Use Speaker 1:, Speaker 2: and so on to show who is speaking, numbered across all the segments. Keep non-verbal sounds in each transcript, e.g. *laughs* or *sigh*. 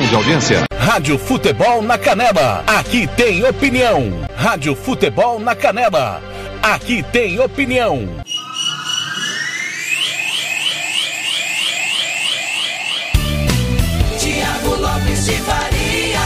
Speaker 1: de audiência.
Speaker 2: Rádio Futebol na Canela. Aqui tem opinião. Rádio Futebol na Canela. Aqui tem opinião.
Speaker 3: Tiago Lopes de Faria.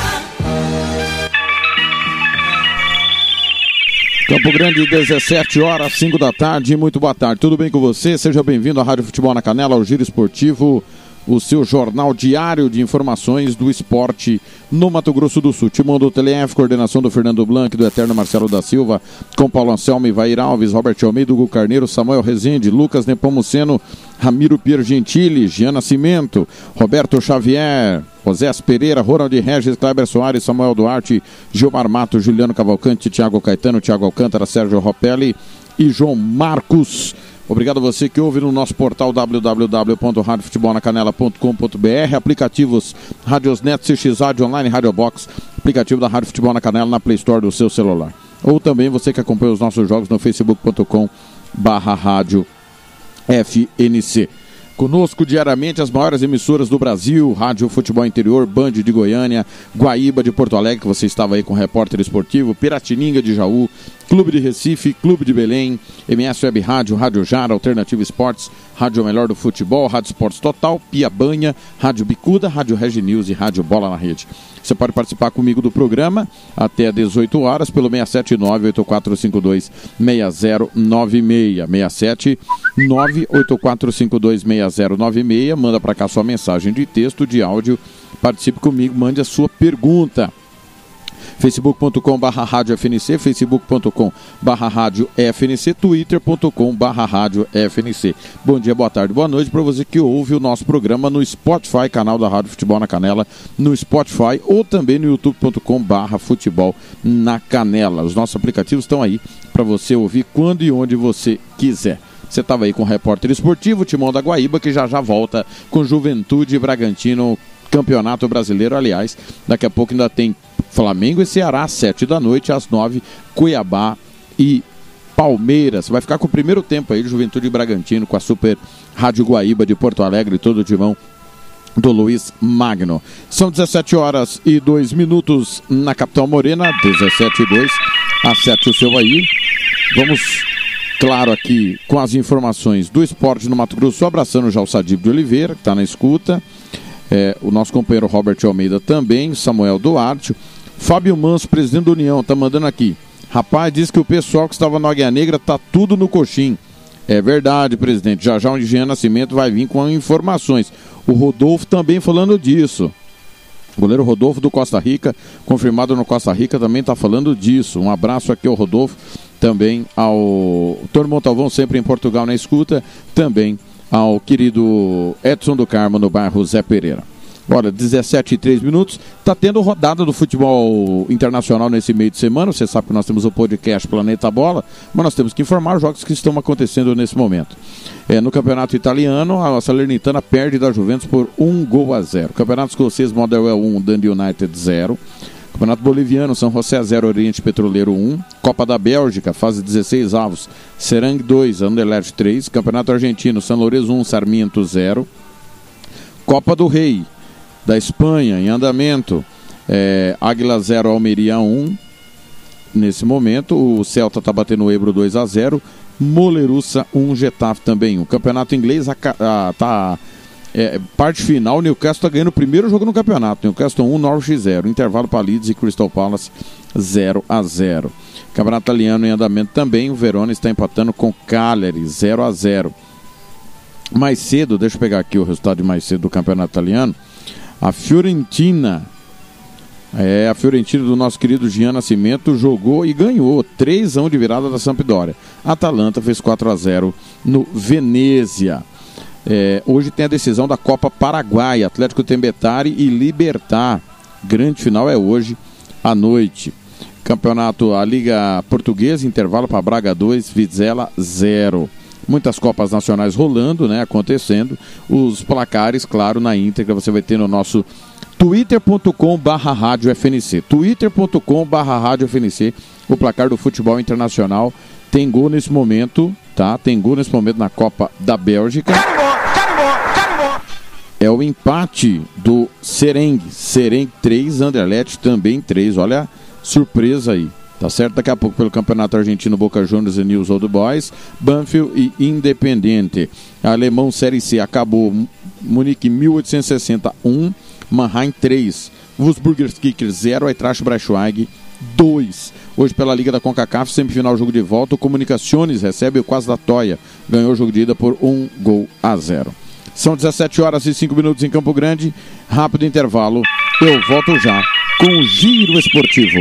Speaker 4: Campo Grande, 17 horas, 5 da tarde. Muito boa tarde. Tudo bem com você? Seja bem-vindo à Rádio Futebol na Canela, ao Giro Esportivo o seu jornal diário de informações do esporte no Mato Grosso do Sul. Timão do TLF, coordenação do Fernando Blanc, do Eterno Marcelo da Silva, com Paulo Anselmo, Ivair Alves, Robert Almeida, Hugo Carneiro, Samuel Rezende, Lucas Nepomuceno, Ramiro Pier Gentili, Jean Nascimento, Roberto Xavier, José Pereira, Ronald Regis, Kleber Soares, Samuel Duarte, Gilmar Mato, Juliano Cavalcante, Tiago Caetano, Tiago Alcântara, Sérgio Ropelli e João Marcos. Obrigado a você que ouve no nosso portal www.radiofutebolnacanela.com.br, aplicativos Radiosnet, CX Rádio Online, Radio Box, aplicativo da Rádio Futebol na Canela na Play Store do seu celular. Ou também você que acompanha os nossos jogos no facebook.com barra rádio FNC. Conosco diariamente as maiores emissoras do Brasil, Rádio Futebol Interior, Band de Goiânia, Guaíba de Porto Alegre, que você estava aí com o repórter esportivo, Piratininga de Jaú, Clube de Recife, Clube de Belém, MS Web Rádio, Rádio Jara, Alternativa Esportes, Rádio Melhor do Futebol, Rádio Esportes Total, Pia Banha, Rádio Bicuda, Rádio Regi News e Rádio Bola na Rede. Você pode participar comigo do programa até 18 horas pelo 679-8452-6096. 679-8452-6096. Manda para cá sua mensagem de texto, de áudio. Participe comigo, mande a sua pergunta facebook.com barra rádio FNC, facebook.com barra rádio FNC, twitter.com barra rádio FNC. Bom dia, boa tarde, boa noite para você que ouve o nosso programa no Spotify, canal da Rádio Futebol na Canela, no Spotify ou também no youtube.com barra futebol na canela. Os nossos aplicativos estão aí para você ouvir quando e onde você quiser. Você estava aí com o repórter esportivo, Timão da Guaíba, que já já volta com Juventude Bragantino Campeonato Brasileiro. Aliás, daqui a pouco ainda tem Flamengo e Ceará, às 7 da noite, às 9, Cuiabá e Palmeiras. Vai ficar com o primeiro tempo aí de Juventude Bragantino com a Super Rádio Guaíba de Porto Alegre, todo o timão do Luiz Magno. São 17 horas e 2 minutos na capital Morena, 17 e 2. Acerte o seu aí. Vamos, claro, aqui com as informações do esporte no Mato Grosso, abraçando já o Sadib de Oliveira, que está na escuta. É, o nosso companheiro Robert Almeida também, Samuel Duarte. Fábio Manso, presidente da União, tá mandando aqui. Rapaz, diz que o pessoal que estava na Águia Negra tá tudo no coxim. É verdade, presidente. Já já o Engenheiro Nascimento vai vir com informações. O Rodolfo também falando disso. O goleiro Rodolfo do Costa Rica, confirmado no Costa Rica, também está falando disso. Um abraço aqui ao Rodolfo, também ao Tony Montalvão, sempre em Portugal na escuta, também ao querido Edson do Carmo, no bairro Zé Pereira. Olha, 17 e 3 minutos. Está tendo rodada do futebol internacional nesse meio de semana. Você sabe que nós temos o podcast Planeta Bola, mas nós temos que informar os jogos que estão acontecendo nesse momento. É, no campeonato italiano, a Salernitana perde da Juventus por 1 gol a 0. Campeonato escocês, Motherwell 1, Dundee United 0. Campeonato Boliviano, São José 0, Oriente Petroleiro 1. Copa da Bélgica, fase 16 avos, Serang 2, Anderlecht 3. Campeonato Argentino, São Lourenço 1, Sarmiento 0. Copa do Rei, da Espanha, em andamento. É, Águila 0, Almeria 1. Nesse momento, o Celta está batendo o Ebro 2 a 0. Molerussa 1, Getafe também 1. Campeonato inglês está é, parte final, Newcastle está ganhando o primeiro jogo no campeonato. Newcastle 1, Norwich 0. Intervalo para Leeds e Crystal Palace 0 a 0. Campeonato italiano em andamento também. O Verona está empatando com Cagliari 0 a 0. Mais cedo, deixa eu pegar aqui o resultado de mais cedo do campeonato italiano. A Fiorentina, é, a Fiorentina do nosso querido Gian Nascimento jogou e ganhou 3 a 1 de virada da Sampdoria. Atalanta fez 4 a 0 no Venezia. É, hoje tem a decisão da Copa Paraguai, Atlético Tembetari e Libertar. Grande final é hoje à noite. Campeonato, a Liga Portuguesa, intervalo para Braga 2, Vizela 0 muitas Copas Nacionais rolando, né, acontecendo. Os placares, claro, na íntegra você vai ter no nosso twitter.com barra rádio FNC. twitter.com barra rádio FNC, o placar do futebol internacional. Tem gol nesse momento, tá? Tem gol nesse momento na Copa da Bélgica. É o empate do Serengue. Serengue 3, Anderlecht também 3. Olha surpresa aí. Tá certo? Daqui a pouco pelo Campeonato Argentino Boca Juniors e News Old Boys, Banfield e Independente. Alemão Série C acabou Munique 1861, Mannheim 3, Wolfsburger Kicker 0, Eintracht Braunschweig 2. Hoje pela Liga da CONCACAF, semifinal jogo de volta, o Comunicações recebe o Quase da Toia. Ganhou o jogo de ida por 1 gol a 0. São 17 horas e 5 minutos em Campo Grande. Rápido intervalo. Eu volto já com o Giro Esportivo.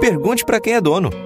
Speaker 5: Pergunte para quem é dono.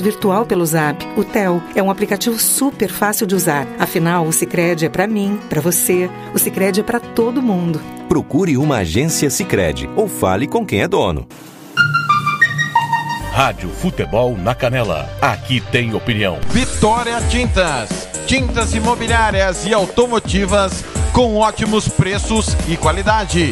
Speaker 6: virtual pelo Zap, o Tel. É um aplicativo super fácil de usar. Afinal, o Sicredi é para mim, para você. O Sicredi é para todo mundo.
Speaker 5: Procure uma agência Sicredi ou fale com quem é dono.
Speaker 2: Rádio Futebol na Canela. Aqui tem opinião.
Speaker 7: Vitória Tintas. Tintas imobiliárias e automotivas com ótimos preços e qualidade.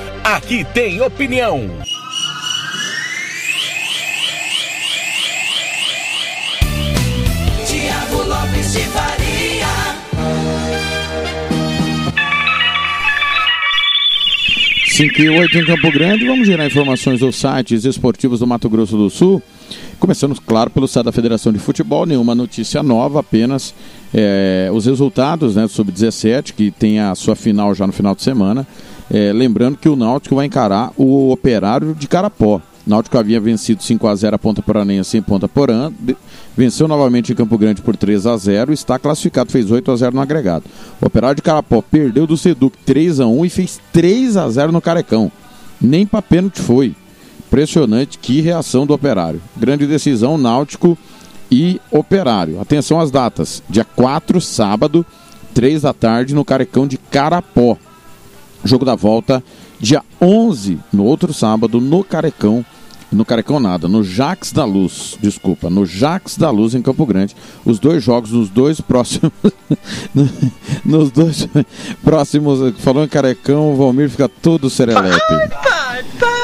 Speaker 2: Aqui tem opinião.
Speaker 3: Tiago Lopes de Faria.
Speaker 4: Cinco e oito em Campo Grande, vamos gerar informações dos sites esportivos do Mato Grosso do Sul. Começando, claro, pelo site da Federação de Futebol, nenhuma notícia nova, apenas é, os resultados né, do Sub-17, que tem a sua final já no final de semana. É, lembrando que o Náutico vai encarar o Operário de Carapó. Náutico havia vencido 5 a 0 a Ponta Poranense em Ponta Porã, venceu novamente em Campo Grande por 3 a 0 está classificado, fez 8 a 0 no agregado. O Operário de Carapó perdeu do Seduc 3 a 1 e fez 3 a 0 no Carecão. Nem para pênalti foi. Impressionante, que reação do Operário. Grande decisão, Náutico e Operário. Atenção às datas. Dia 4, sábado, 3 da tarde, no Carecão de Carapó. Jogo da volta, dia 11, no outro sábado, no Carecão. No Carecão nada, no Jax da Luz, desculpa, no Jax da Luz em Campo Grande. Os dois jogos nos dois próximos. *laughs* nos dois próximos. Falou em Carecão, o Valmir fica todo serelepe.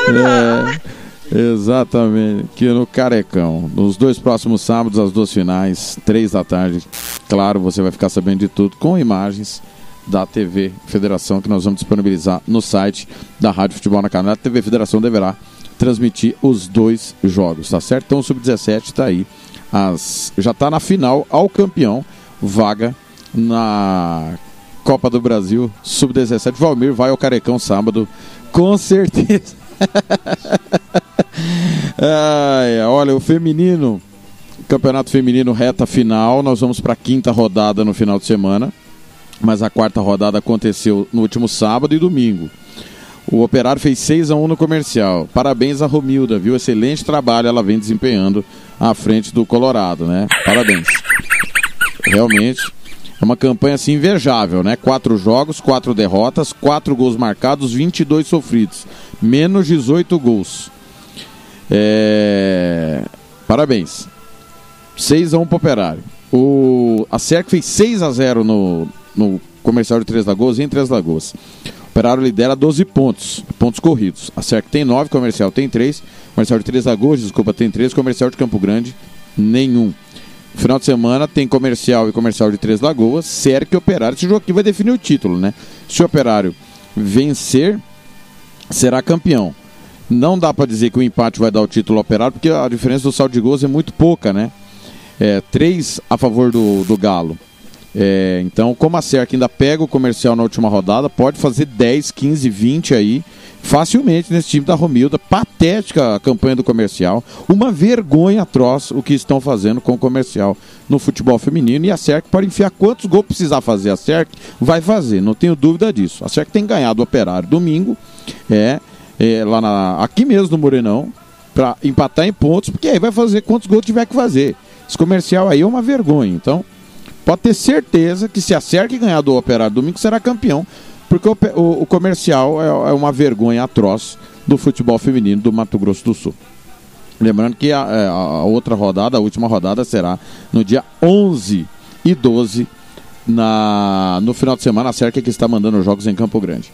Speaker 4: É, exatamente, que no Carecão. Nos dois próximos sábados, as duas finais, três da tarde. Claro, você vai ficar sabendo de tudo com imagens da TV Federação que nós vamos disponibilizar no site da Rádio Futebol na Canela. A TV Federação deverá transmitir os dois jogos, tá certo? Então o Sub-17 está aí. As, já está na final ao campeão, vaga na Copa do Brasil Sub-17. Valmir vai ao Carecão sábado, com certeza. *laughs* Ai, olha, o feminino, campeonato feminino reta final, nós vamos para a quinta rodada no final de semana, mas a quarta rodada aconteceu no último sábado e domingo. O Operário fez 6 a 1 no comercial. Parabéns a Romilda, viu? Excelente trabalho ela vem desempenhando à frente do Colorado, né? Parabéns. Realmente é uma campanha assim invejável, né? Quatro jogos, quatro derrotas, quatro gols marcados, 22 sofridos, menos 18 gols. É... Parabéns. 6 a 1 pro Operário. O... A SERC fez 6 a 0 no, no comercial de Três Lagoas em Três Lagoas. O Operário lidera 12 pontos, pontos corridos. A SERC tem 9, comercial tem 3. Comercial de Três Lagoas, desculpa, tem 3. Comercial de Campo Grande, nenhum. Final de semana tem comercial e comercial de Três Lagoas, SERC e Operário. Esse jogo aqui vai definir o título, né? Se o Operário vencer, será campeão. Não dá para dizer que o empate vai dar o título ao Operário, porque a diferença do saldo de gols é muito pouca, né? É, três a favor do, do Galo. É, então, como a SERC ainda pega o comercial na última rodada, pode fazer 10, 15, 20 aí facilmente nesse time da Romilda. Patética a campanha do comercial. Uma vergonha atroz o que estão fazendo com o comercial no futebol feminino. E a SERC pode enfiar quantos gols precisar fazer. A SERC vai fazer, não tenho dúvida disso. A SERC tem ganhado o operário domingo. É, é, lá na, aqui mesmo no Morenão, para empatar em pontos, porque aí vai fazer quantos gols tiver que fazer. Esse comercial aí é uma vergonha. Então, pode ter certeza que se a SERC ganhar do Operário domingo, será campeão, porque o, o, o comercial é, é, uma vergonha atroz do futebol feminino do Mato Grosso do Sul. Lembrando que a, é, a outra rodada, a última rodada, será no dia 11 e 12 na, no final de semana, a Cerca que está mandando jogos em Campo Grande.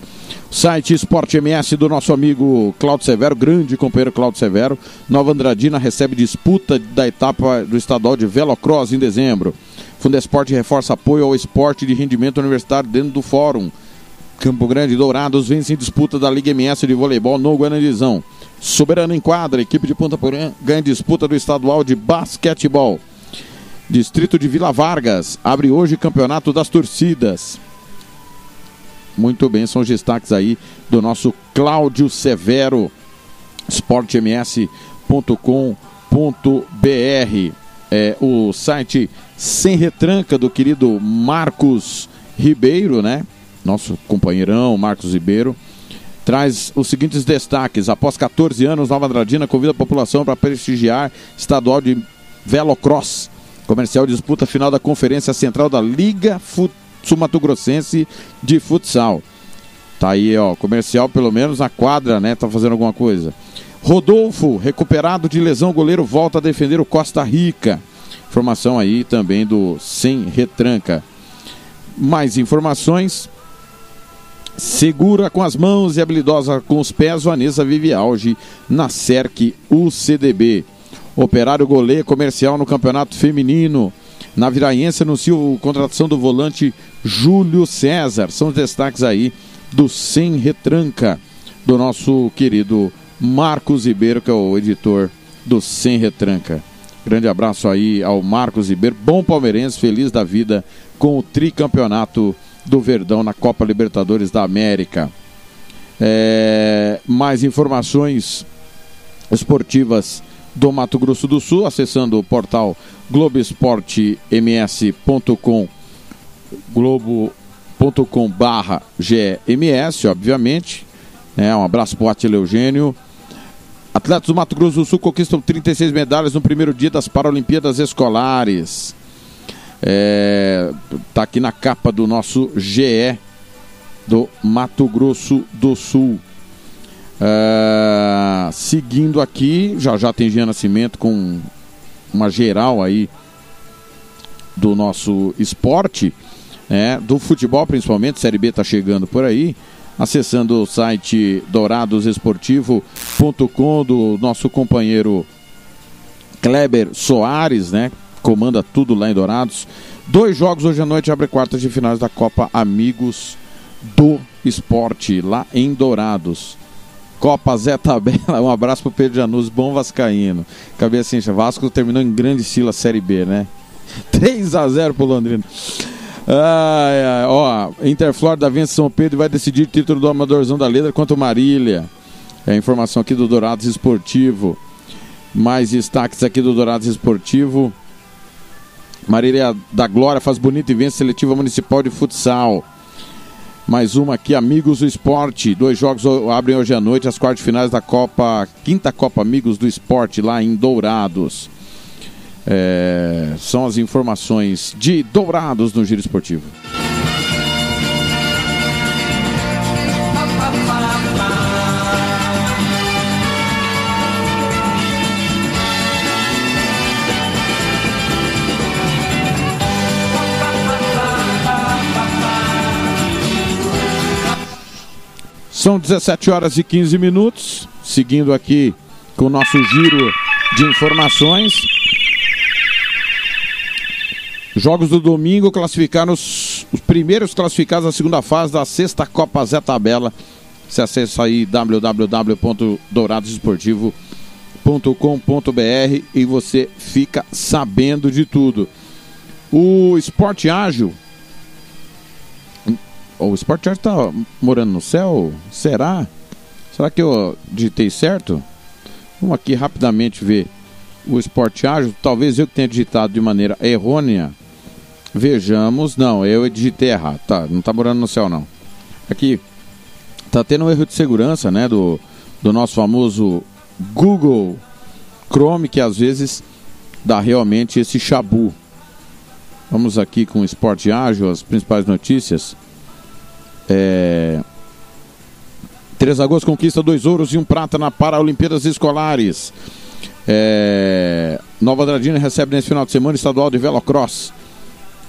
Speaker 4: Site Esporte MS do nosso amigo Claudio Severo, grande companheiro Claudio Severo. Nova Andradina recebe disputa da etapa do estadual de Velocross em dezembro. Fundesporte reforça apoio ao esporte de rendimento universitário dentro do fórum. Campo Grande Dourados vence em disputa da Liga MS de voleibol no Guanandizão. Soberano em quadra, equipe de Ponta Porã ganha disputa do estadual de basquetebol. Distrito de Vila Vargas abre hoje campeonato das torcidas. Muito bem, são os destaques aí do nosso Cláudio Severo, esportems.com.br. É o site sem retranca do querido Marcos Ribeiro, né? Nosso companheirão Marcos Ribeiro. Traz os seguintes destaques. Após 14 anos, Nova Andradina convida a população para prestigiar estadual de Velocross Comercial disputa final da Conferência Central da Liga Sul-Mato Grossense de Futsal. Tá aí, ó, comercial pelo menos na quadra, né? Tá fazendo alguma coisa. Rodolfo, recuperado de lesão, goleiro volta a defender o Costa Rica. Informação aí também do Sem Retranca. Mais informações. Segura com as mãos e habilidosa com os pés, Vanessa vive auge na SERC UCDB. Operário goleiro comercial no campeonato feminino. Na Viraense anuncia a contratação do volante Júlio César. São os destaques aí do Sem Retranca, do nosso querido Marcos Ribeiro, que é o editor do Sem Retranca. Grande abraço aí ao Marcos Ribeiro, bom palmeirense, feliz da vida com o tricampeonato do Verdão na Copa Libertadores da América. É, mais informações esportivas do Mato Grosso do Sul, acessando o portal globoesportems.com globo.com barra GMS, obviamente. É, um abraço para o Atila Eugênio. Atletas do Mato Grosso do Sul conquistam 36 medalhas no primeiro dia das Paralimpíadas Escolares. É, tá aqui na capa do nosso GE do Mato Grosso do Sul. Uh, seguindo aqui, já já tem Jean Nascimento com uma geral aí do nosso esporte, né, do futebol principalmente, Série B está chegando por aí. Acessando o site douradosesportivo.com do nosso companheiro Kleber Soares, né? Comanda tudo lá em Dourados. Dois jogos hoje à noite abre quartas de finais da Copa Amigos do Esporte, lá em Dourados. Copa Zé Tabela, um abraço pro Pedro Janus, bom vascaíno. Cabecinha, Vasco terminou em grande estilo a Série B, né? *laughs* 3 a 0 pro Londrina. Ai, ai, ó, Interflor da vence São Pedro vai decidir o título do Amadorzão da Letra contra o Marília. É a informação aqui do Dourados Esportivo. Mais destaques aqui do Dourados Esportivo. Marília da Glória faz bonito e vence seletiva municipal de futsal. Mais uma aqui, Amigos do Esporte. Dois jogos abrem hoje à noite as quartas finais da Copa, quinta Copa Amigos do Esporte, lá em Dourados. É, são as informações de Dourados no Giro Esportivo. São 17 horas e 15 minutos, seguindo aqui com o nosso giro de informações. Jogos do domingo classificaram os, os primeiros classificados da segunda fase da sexta Copa Zé Tabela. Você acessa aí www.douradosesportivo.com.br e você fica sabendo de tudo. O Esporte Ágil o Sport Art tá morando no céu? Será? Será que eu digitei certo? Vamos aqui rapidamente ver o Sport Ágil. Talvez eu tenha digitado de maneira errônea. Vejamos. Não, eu digitei errado. Tá, não tá morando no céu, não. Aqui. Tá tendo um erro de segurança, né? Do, do nosso famoso Google Chrome, que às vezes dá realmente esse chabu. Vamos aqui com o Esporte Ágil, as principais notícias. É... Três Lagoas conquista dois ouros e um prata na Paralimpíadas Escolares. É... Nova Andradina recebe nesse final de semana estadual de Velocross.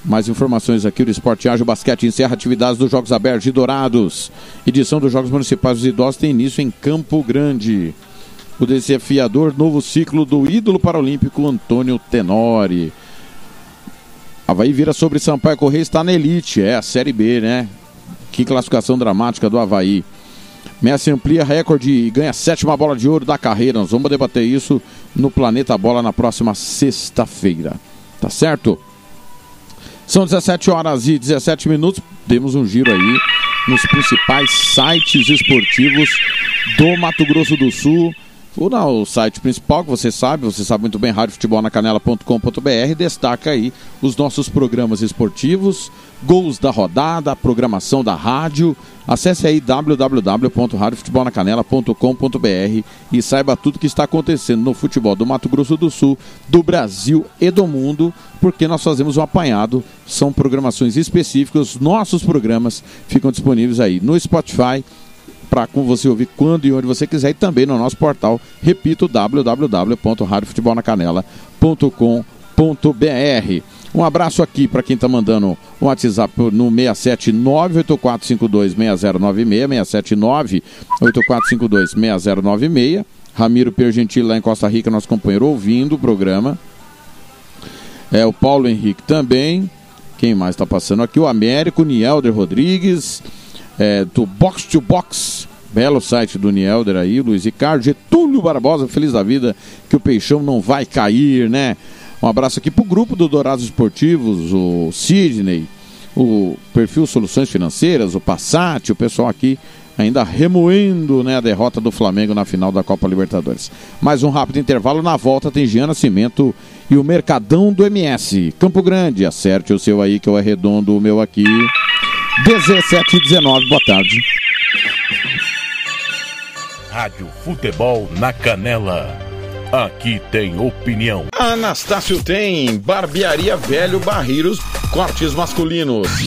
Speaker 4: Mais informações aqui, o Esporte Ágil Basquete encerra atividades dos Jogos Abertos de Dourados. Edição dos Jogos Municipais dos Idosos tem início em Campo Grande. O desafiador novo ciclo do ídolo paralímpico Antônio Tenori. Havaí vira sobre Sampaio Correia está na elite, é a Série B, né? Que classificação dramática do Havaí. Messi amplia recorde e ganha a sétima bola de ouro da carreira. Nós vamos debater isso no Planeta Bola na próxima sexta-feira. Tá certo? São 17 horas e 17 minutos. Demos um giro aí nos principais sites esportivos do Mato Grosso do Sul. Ou no site principal, que você sabe, você sabe muito bem, radiofutebolnacanela.com.br, destaca aí os nossos programas esportivos, gols da rodada, programação da rádio. Acesse aí www.radiofutebolnacanela.com.br e saiba tudo que está acontecendo no futebol do Mato Grosso do Sul, do Brasil e do mundo, porque nós fazemos um apanhado, são programações específicas, nossos programas ficam disponíveis aí no Spotify, para você ouvir quando e onde você quiser e também no nosso portal, repito, www.radiofutebolnacanela.com.br. Um abraço aqui para quem está mandando um WhatsApp no 67984526096, 67984526096. Ramiro Pergentili lá em Costa Rica, nosso companheiro, ouvindo o programa. É o Paulo Henrique também. Quem mais está passando aqui? O Américo, Nielder Rodrigues é, do Box to Box. Belo site do Nielder aí, Luiz Ricardo, Getúlio Barbosa, feliz da vida que o Peixão não vai cair, né? Um abraço aqui pro grupo do Dourados Esportivos, o Sidney, o perfil Soluções Financeiras, o Passat, o pessoal aqui ainda remoendo né, a derrota do Flamengo na final da Copa Libertadores. Mais um rápido intervalo, na volta tem Giana Cimento e o Mercadão do MS. Campo Grande, acerte o seu aí que eu arredondo o meu aqui. 17 e 19, boa tarde.
Speaker 2: Rádio Futebol na Canela. Aqui tem opinião.
Speaker 1: Anastácio tem barbearia velho barreiros, cortes masculinos,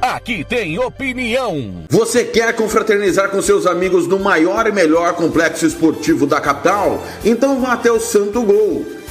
Speaker 2: Aqui tem opinião.
Speaker 8: Você quer confraternizar com seus amigos no maior e melhor complexo esportivo da capital? Então vá até o Santo Gol.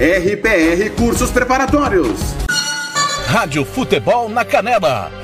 Speaker 8: RPR Cursos Preparatórios.
Speaker 2: Rádio Futebol na Canela.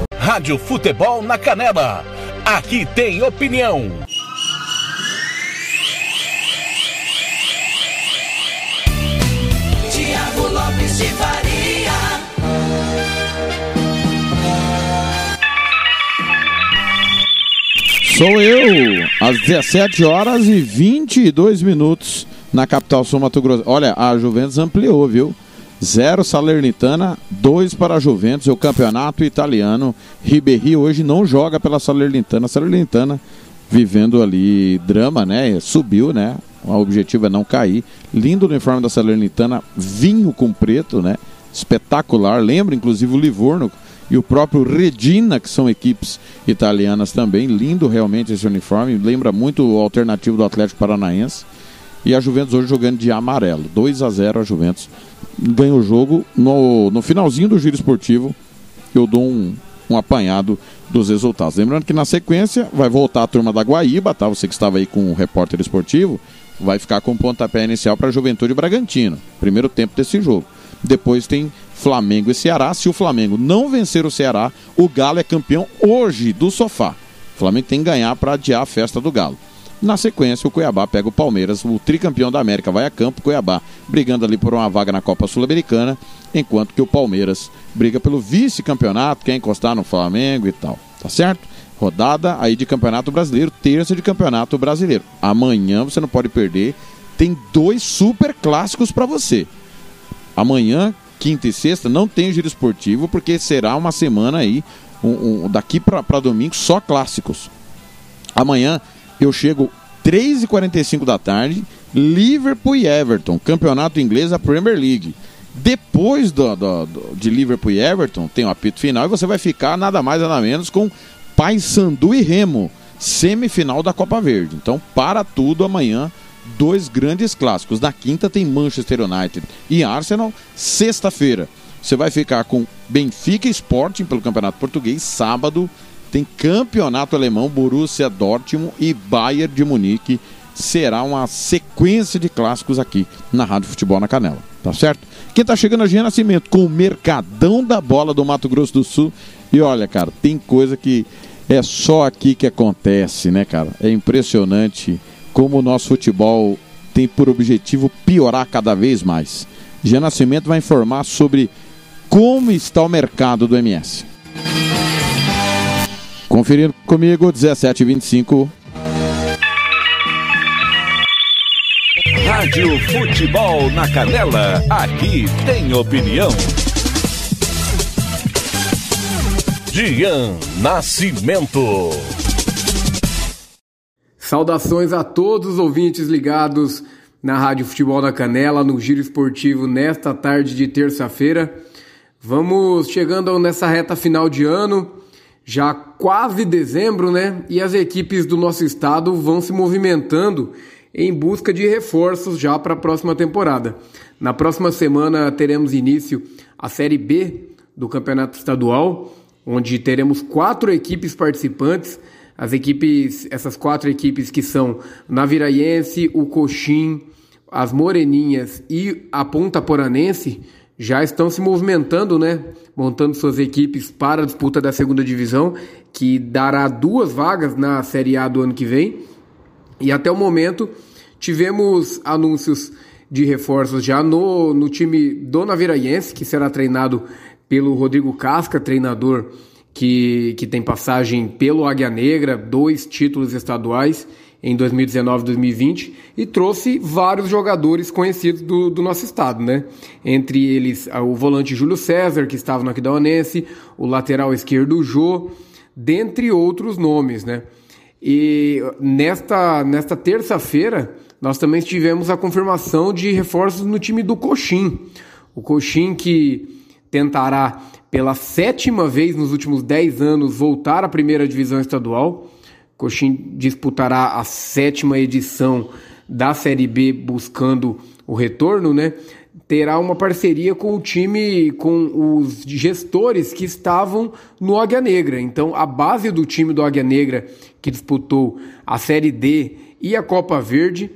Speaker 2: Rádio Futebol na Canela. Aqui tem opinião.
Speaker 3: Tiago Lopes de Faria.
Speaker 4: Sou eu, às 17 horas e 22 minutos na capital Sul Mato Grosso. Olha, a Juventus ampliou, viu? Zero Salernitana, dois para a Juventus, o campeonato italiano. Ribéry hoje não joga pela Salernitana. A Salernitana vivendo ali drama, né? Subiu, né? O objetivo é não cair. Lindo uniforme da Salernitana, vinho com preto, né? Espetacular. Lembra inclusive o Livorno e o próprio Regina, que são equipes italianas também. Lindo realmente esse uniforme. Lembra muito o alternativo do Atlético Paranaense. E a Juventus hoje jogando de amarelo. 2 a 0 a Juventus ganha o jogo. No, no finalzinho do giro esportivo, eu dou um, um apanhado dos resultados. Lembrando que na sequência vai voltar a turma da Guaíba, tá? Você que estava aí com o repórter esportivo, vai ficar com o pontapé inicial para a Juventude Bragantino. Primeiro tempo desse jogo. Depois tem Flamengo e Ceará. Se o Flamengo não vencer o Ceará, o Galo é campeão hoje do sofá. O Flamengo tem que ganhar para adiar a festa do Galo. Na sequência, o Cuiabá pega o Palmeiras, o tricampeão da América vai a campo, Cuiabá brigando ali por uma vaga na Copa Sul-Americana, enquanto que o Palmeiras briga pelo vice-campeonato, quer encostar no Flamengo e tal. Tá certo? Rodada aí de Campeonato Brasileiro, terça de Campeonato Brasileiro. Amanhã você não pode perder, tem dois super clássicos para você. Amanhã, quinta e sexta, não tem giro esportivo, porque será uma semana aí, um, um, daqui para domingo, só clássicos. Amanhã eu chego 3h45 da tarde, Liverpool e Everton, campeonato inglês da Premier League. Depois do, do, do, de Liverpool e Everton, tem o apito final e você vai ficar nada mais nada menos com Paysandu e Remo, semifinal da Copa Verde. Então, para tudo amanhã, dois grandes clássicos. Na quinta tem Manchester United e Arsenal. Sexta-feira, você vai ficar com Benfica e Sporting pelo Campeonato Português. Sábado, tem campeonato alemão, Borussia Dortmund e Bayern de Munique. Será uma sequência de clássicos aqui na Rádio Futebol na Canela, tá certo? Quem tá chegando é Jean Nascimento com o Mercadão da Bola do Mato Grosso do Sul. E olha, cara, tem coisa que é só aqui que acontece, né, cara? É impressionante como o nosso futebol tem por objetivo piorar cada vez mais. Jean Nascimento vai informar sobre como está o mercado do MS. Conferindo comigo, 17 e 25.
Speaker 2: Rádio Futebol na Canela, aqui tem opinião. Dian Nascimento.
Speaker 9: Saudações a todos os ouvintes ligados na Rádio Futebol na Canela, no Giro Esportivo, nesta tarde de terça-feira. Vamos chegando nessa reta final de ano, já quase dezembro, né? E as equipes do nosso estado vão se movimentando em busca de reforços já para a próxima temporada. Na próxima semana teremos início a Série B do Campeonato Estadual onde teremos quatro equipes participantes. As equipes, essas quatro equipes que são Naviraiense, o Coxim, as Moreninhas e a Ponta Poranense já estão se movimentando, né? Montando suas equipes para a disputa da segunda divisão, que dará duas vagas na Série A do ano que vem. E até o momento tivemos anúncios de reforços já no, no time do Naviraiense, que será treinado pelo Rodrigo Casca, treinador que, que tem passagem pelo Águia Negra, dois títulos estaduais em 2019 e 2020 e trouxe vários jogadores conhecidos do, do nosso estado, né? Entre eles o volante Júlio César, que estava no Aquidauanense, o lateral esquerdo Jô, dentre outros nomes, né? E nesta, nesta terça-feira nós também tivemos a confirmação de reforços no time do Coxim. O Coxim que tentará pela sétima vez nos últimos 10 anos voltar à primeira divisão estadual. Coxim disputará a sétima edição da Série B buscando o retorno, né? Terá uma parceria com o time, com os gestores que estavam no Águia Negra. Então, a base do time do Águia Negra, que disputou a Série D e a Copa Verde,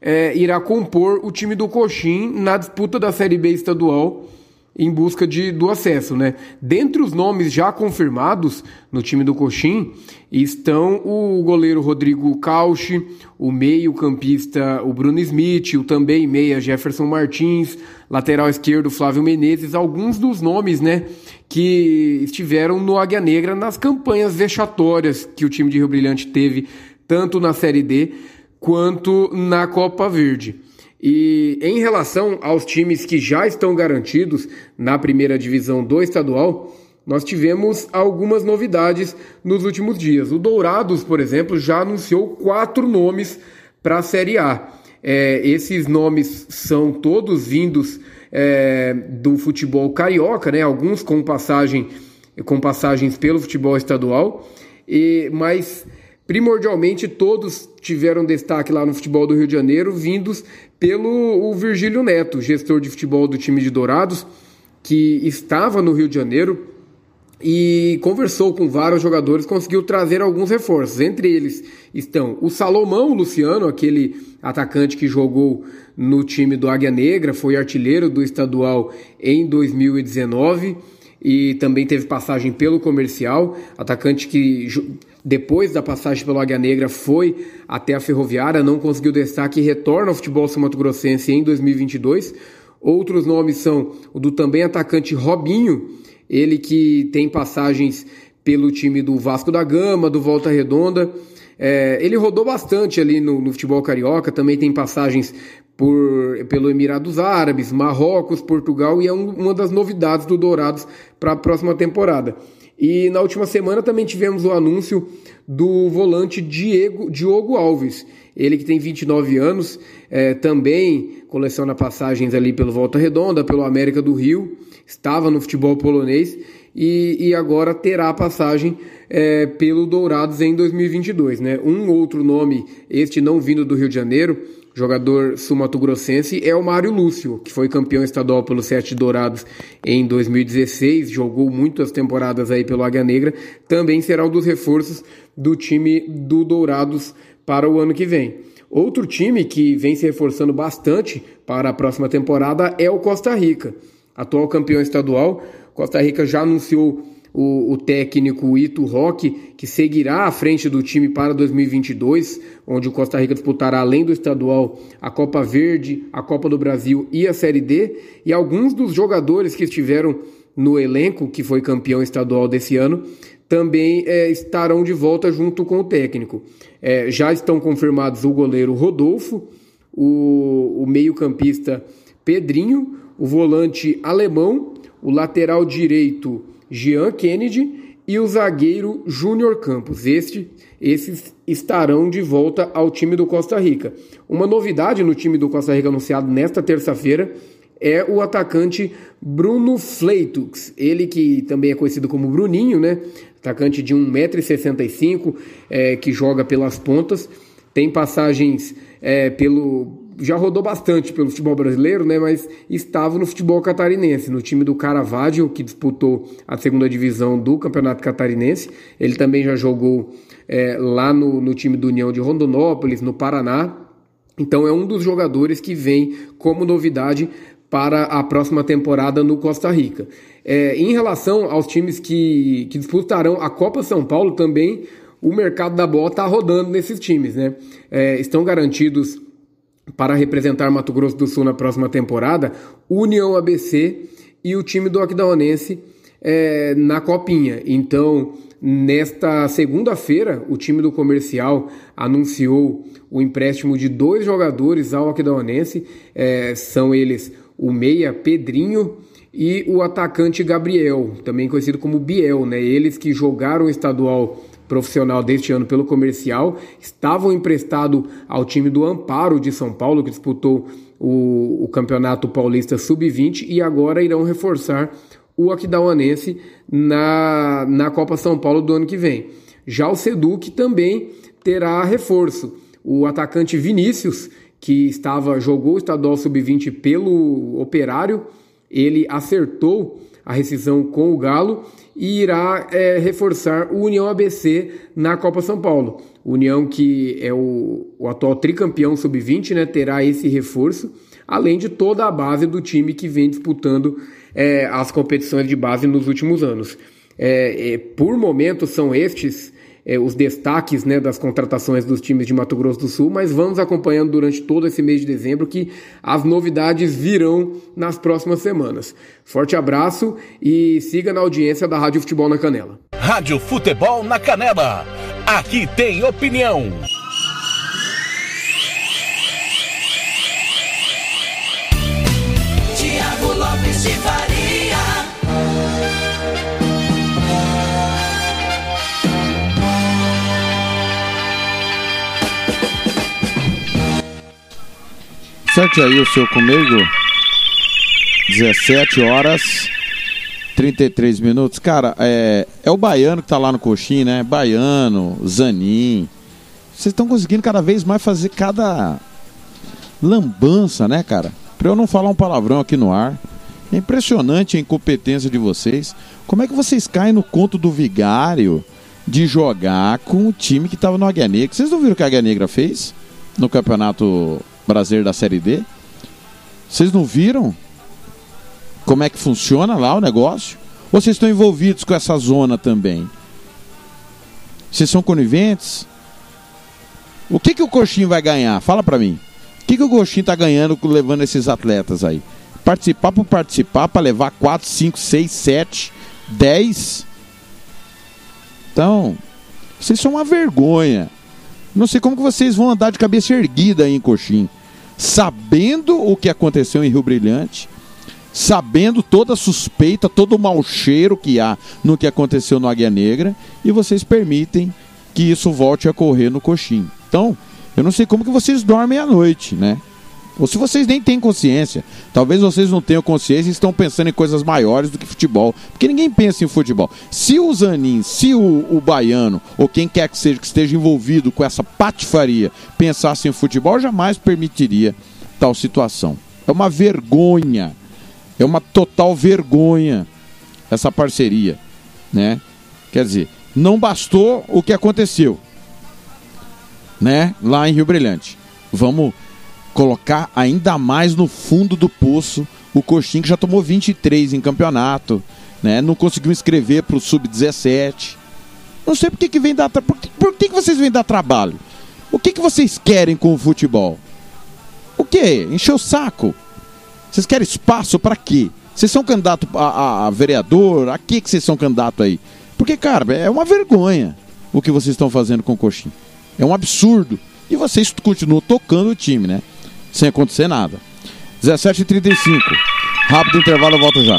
Speaker 9: é, irá compor o time do Coxim na disputa da Série B estadual em busca de, do acesso, né? Dentre os nomes já confirmados no time do Coxim estão o goleiro Rodrigo Cauchi, o meio-campista o Bruno Smith, o também meia Jefferson Martins, lateral esquerdo Flávio Menezes, alguns dos nomes, né, que estiveram no Águia Negra nas campanhas vexatórias que o time de Rio Brilhante teve tanto na Série D quanto na Copa Verde. E em relação aos times que já estão garantidos na primeira divisão do estadual, nós tivemos algumas novidades nos últimos dias. O Dourados, por exemplo, já anunciou quatro nomes para a Série A. É, esses nomes são todos vindos é, do futebol carioca, né? Alguns com passagem com passagens pelo futebol estadual, e mas primordialmente todos tiveram destaque lá no futebol do Rio de Janeiro, vindos pelo Virgílio Neto, gestor de futebol do time de Dourados, que estava no Rio de Janeiro e conversou com vários jogadores, conseguiu trazer alguns reforços. Entre eles estão o Salomão Luciano, aquele atacante que jogou no time do Águia Negra, foi artilheiro do estadual em 2019 e também teve passagem pelo comercial, atacante que depois da passagem pelo Águia Negra foi até a Ferroviária, não conseguiu destaque e retorna ao futebol sul-mato-grossense em 2022. Outros nomes são o do também atacante Robinho, ele que tem passagens pelo time do Vasco da Gama, do Volta Redonda. É, ele rodou bastante ali no, no, futebol carioca, também tem passagens por, pelo Emirados Árabes, Marrocos, Portugal e é um, uma das novidades do Dourados para a próxima temporada. E na última semana também tivemos o anúncio do volante Diego, Diogo Alves. Ele que tem 29 anos, é, também coleciona passagens ali pelo Volta Redonda, pelo América do Rio, estava no futebol polonês e, e agora terá passagem é, pelo Dourados em 2022. Né? Um outro nome, este não vindo do Rio de Janeiro, jogador sumatogrossense é o Mário Lúcio, que foi campeão estadual pelo Sete Dourados em 2016, jogou muitas temporadas aí pelo Águia Negra, também será um dos reforços do time do Dourados para o ano que vem. Outro time que vem se reforçando bastante para a próxima temporada é o Costa Rica. Atual campeão estadual, Costa Rica já anunciou o, o técnico Ito Roque, que seguirá à frente do time para 2022, onde o Costa Rica disputará, além do estadual, a Copa Verde, a Copa do Brasil e a Série D. E alguns dos jogadores que estiveram no elenco, que foi campeão estadual desse ano, também é, estarão de volta junto com o técnico. É, já estão confirmados o goleiro Rodolfo, o, o meio-campista Pedrinho, o volante alemão, o lateral direito Jean Kennedy e o zagueiro Júnior Campos. Este, esses estarão de volta ao time do Costa Rica. Uma novidade no time do Costa Rica anunciado nesta terça-feira é o atacante Bruno Fleitux, ele que também é conhecido como Bruninho, né? Atacante de 1,65m, é, que joga pelas pontas, tem passagens é, pelo. Já rodou bastante pelo futebol brasileiro, né? Mas estava no futebol catarinense, no time do Caravaggio, que disputou a segunda divisão do Campeonato Catarinense. Ele também já jogou é, lá no, no time do União de Rondonópolis, no Paraná. Então é um dos jogadores que vem como novidade para a próxima temporada no Costa Rica. É, em relação aos times que, que disputarão a Copa São Paulo, também o mercado da bola está rodando nesses times. Né? É, estão garantidos para representar Mato Grosso do Sul na próxima temporada União ABC e o time do Aquidauanense é, na Copinha. Então, nesta segunda-feira, o time do Comercial anunciou o empréstimo de dois jogadores ao Aquidauanense. É, são eles o meia Pedrinho e o atacante Gabriel, também conhecido como Biel, né? Eles que jogaram o estadual profissional deste ano pelo comercial, estavam emprestados ao time do Amparo de São Paulo, que disputou o, o Campeonato Paulista Sub-20 e agora irão reforçar o Aquidauanense na, na Copa São Paulo do ano que vem. Já o Seduc também terá reforço. O atacante Vinícius, que estava jogou o estadual sub-20 pelo Operário, ele acertou a rescisão com o Galo e irá é, reforçar o União ABC na Copa São Paulo. União que é o, o atual tricampeão sub-20, né, terá esse reforço, além de toda a base do time que vem disputando é, as competições de base nos últimos anos. É, é por momento são estes é, os destaques né, das contratações dos times de Mato Grosso do Sul, mas vamos acompanhando durante todo esse mês de dezembro que as novidades virão nas próximas semanas. Forte abraço e siga na audiência da Rádio Futebol na Canela.
Speaker 2: Rádio Futebol na Canela. Aqui tem opinião.
Speaker 4: Sete aí o seu comigo. 17 horas 33 minutos. Cara, é, é o baiano que tá lá no coxinho, né? Baiano, Zanin. Vocês estão conseguindo cada vez mais fazer cada lambança, né, cara? Pra eu não falar um palavrão aqui no ar. É impressionante a incompetência de vocês. Como é que vocês caem no conto do vigário de jogar com o time que tava no Águia Negra? Vocês não viram o que a Águia Negra fez no campeonato brasileiro da Série D. Vocês não viram como é que funciona lá o negócio? Ou vocês estão envolvidos com essa zona também? Vocês são coniventes? O que, que o Coxinho vai ganhar? Fala para mim. O que, que o Coxinho tá ganhando levando esses atletas aí? Participar por participar, para levar 4, 5, 6, 7, 10. Então, vocês são uma vergonha. Não sei como que vocês vão andar de cabeça erguida aí em Coxim, sabendo o que aconteceu em Rio Brilhante, sabendo toda a suspeita, todo o mau cheiro que há no que aconteceu no Águia Negra, e vocês permitem que isso volte a correr no Coxim. Então, eu não sei como que vocês dormem à noite, né? Ou se vocês nem têm consciência. Talvez vocês não tenham consciência e estão pensando em coisas maiores do que futebol. Porque ninguém pensa em futebol. Se o Zanin, se o, o Baiano, ou quem quer que seja que esteja envolvido com essa patifaria, pensasse em futebol, jamais permitiria tal situação. É uma vergonha. É uma total vergonha essa parceria. Né? Quer dizer, não bastou o que aconteceu. Né? Lá em Rio Brilhante. Vamos colocar ainda mais no fundo do poço o Coxinha que já tomou 23 em campeonato, né? Não conseguiu inscrever para o sub-17. Não sei por que, que vem dar por, que, por que, que vocês vêm dar trabalho? O que, que vocês querem com o futebol? O que? Encher o saco? Vocês querem espaço para quê? Vocês são candidato a, a, a, vereador? A que, que vocês são candidato aí? Porque, cara, é uma vergonha o que vocês estão fazendo com o Coxinha. É um absurdo. E vocês continuam tocando o time, né? Sem acontecer nada. 17h35. Rápido intervalo, eu volto já.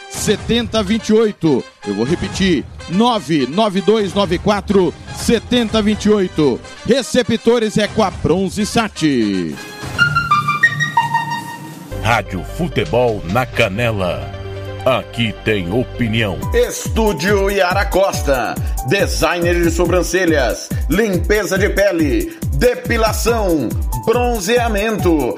Speaker 4: 7028. Eu vou repetir: 99294 7028. Receptores é com a Bronze Sat.
Speaker 2: Rádio Futebol na Canela. Aqui tem opinião.
Speaker 8: Estúdio Yara Costa, designer de sobrancelhas, limpeza de pele, depilação, bronzeamento.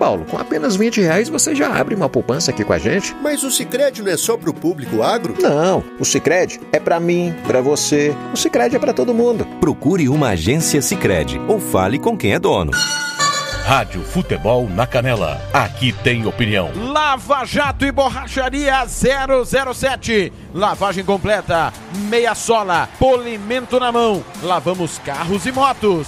Speaker 10: Paulo. Com apenas 20 reais você já abre uma poupança aqui com a gente.
Speaker 11: Mas o Sicredi não é só pro público agro?
Speaker 10: Não, o Sicredi é para mim, para você. O Sicredi é para todo mundo.
Speaker 5: Procure uma agência Sicredi ou fale com quem é dono.
Speaker 2: Rádio Futebol na Canela. Aqui tem opinião.
Speaker 7: Lava Jato e Borracharia 007. Lavagem completa, meia sola, polimento na mão. Lavamos carros e motos.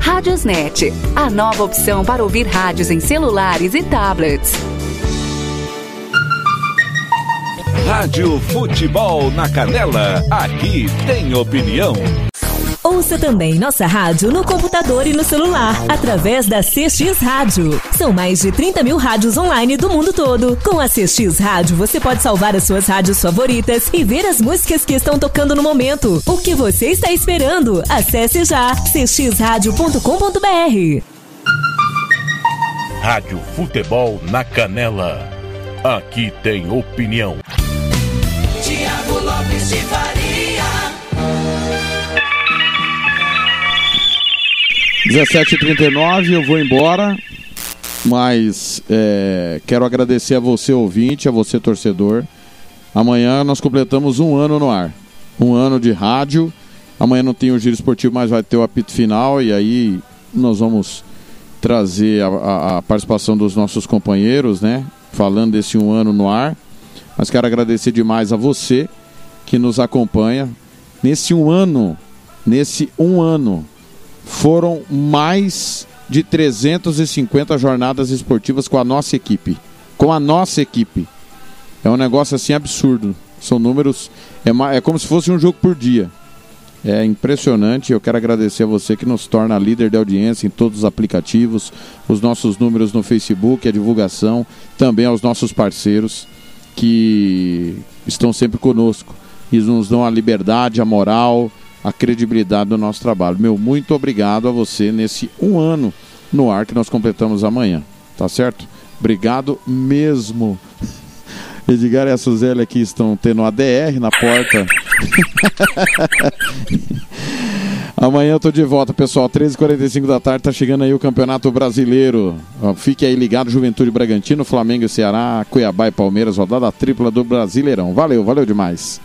Speaker 12: Radiosnet, a nova opção para ouvir rádios em celulares e tablets.
Speaker 2: Rádio Futebol na Canela. Aqui tem opinião.
Speaker 13: Ouça também nossa rádio no computador e no celular, através da CX Rádio. São mais de 30 mil rádios online do mundo todo. Com a CX Rádio, você pode salvar as suas rádios favoritas e ver as músicas que estão tocando no momento. O que você está esperando? Acesse já cxradio.com.br.
Speaker 2: Rádio Futebol na Canela. Aqui tem opinião.
Speaker 3: Tiago Lopes de Faria.
Speaker 4: 17h39, eu vou embora, mas é, quero agradecer a você, ouvinte, a você, torcedor. Amanhã nós completamos um ano no ar. Um ano de rádio. Amanhã não tem o giro esportivo, mas vai ter o apito final e aí nós vamos trazer a, a- a participação dos nossos companheiros, né? falando desse um ano no ar. Mas quero agradecer demais a você que nos acompanha. Nesse um ano, nesse um ano, foram mais de 350 jornadas esportivas com a nossa equipe. Com a nossa equipe. É um negócio assim absurdo. São números. É, é como se fosse um jogo por dia. É impressionante. Eu quero agradecer a você que nos torna líder de audiência em todos os aplicativos, os nossos números no Facebook, a divulgação, também aos nossos parceiros que estão sempre conosco e nos dão a liberdade, a moral, a credibilidade do nosso trabalho. Meu muito obrigado a você nesse um ano no ar que nós completamos amanhã. Tá certo? Obrigado mesmo. *laughs* Edgar e a Suzeli aqui estão tendo a DR na porta. *laughs* Amanhã eu tô de volta, pessoal. 13h45 da tarde, tá chegando aí o Campeonato Brasileiro. Fique aí ligado, Juventude Bragantino, Flamengo e Ceará, Cuiabá e Palmeiras, rodada tripla do Brasileirão. Valeu, valeu demais.